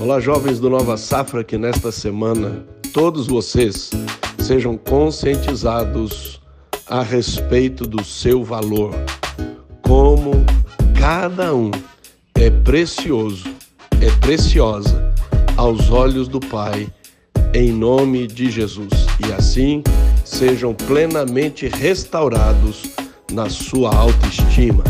Olá, jovens do Nova Safra, que nesta semana todos vocês sejam conscientizados a respeito do seu valor, como cada um é precioso, é preciosa aos olhos do Pai, em nome de Jesus. E assim sejam plenamente restaurados na sua autoestima